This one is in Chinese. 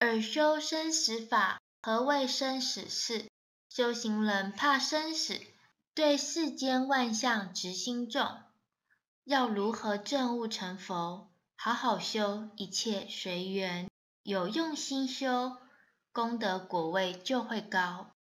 尔修生死法，何谓生死事？修行人怕生死，对世间万象执心重。要如何证悟成佛？好好修，一切随缘。有用心修，功德果位就会高。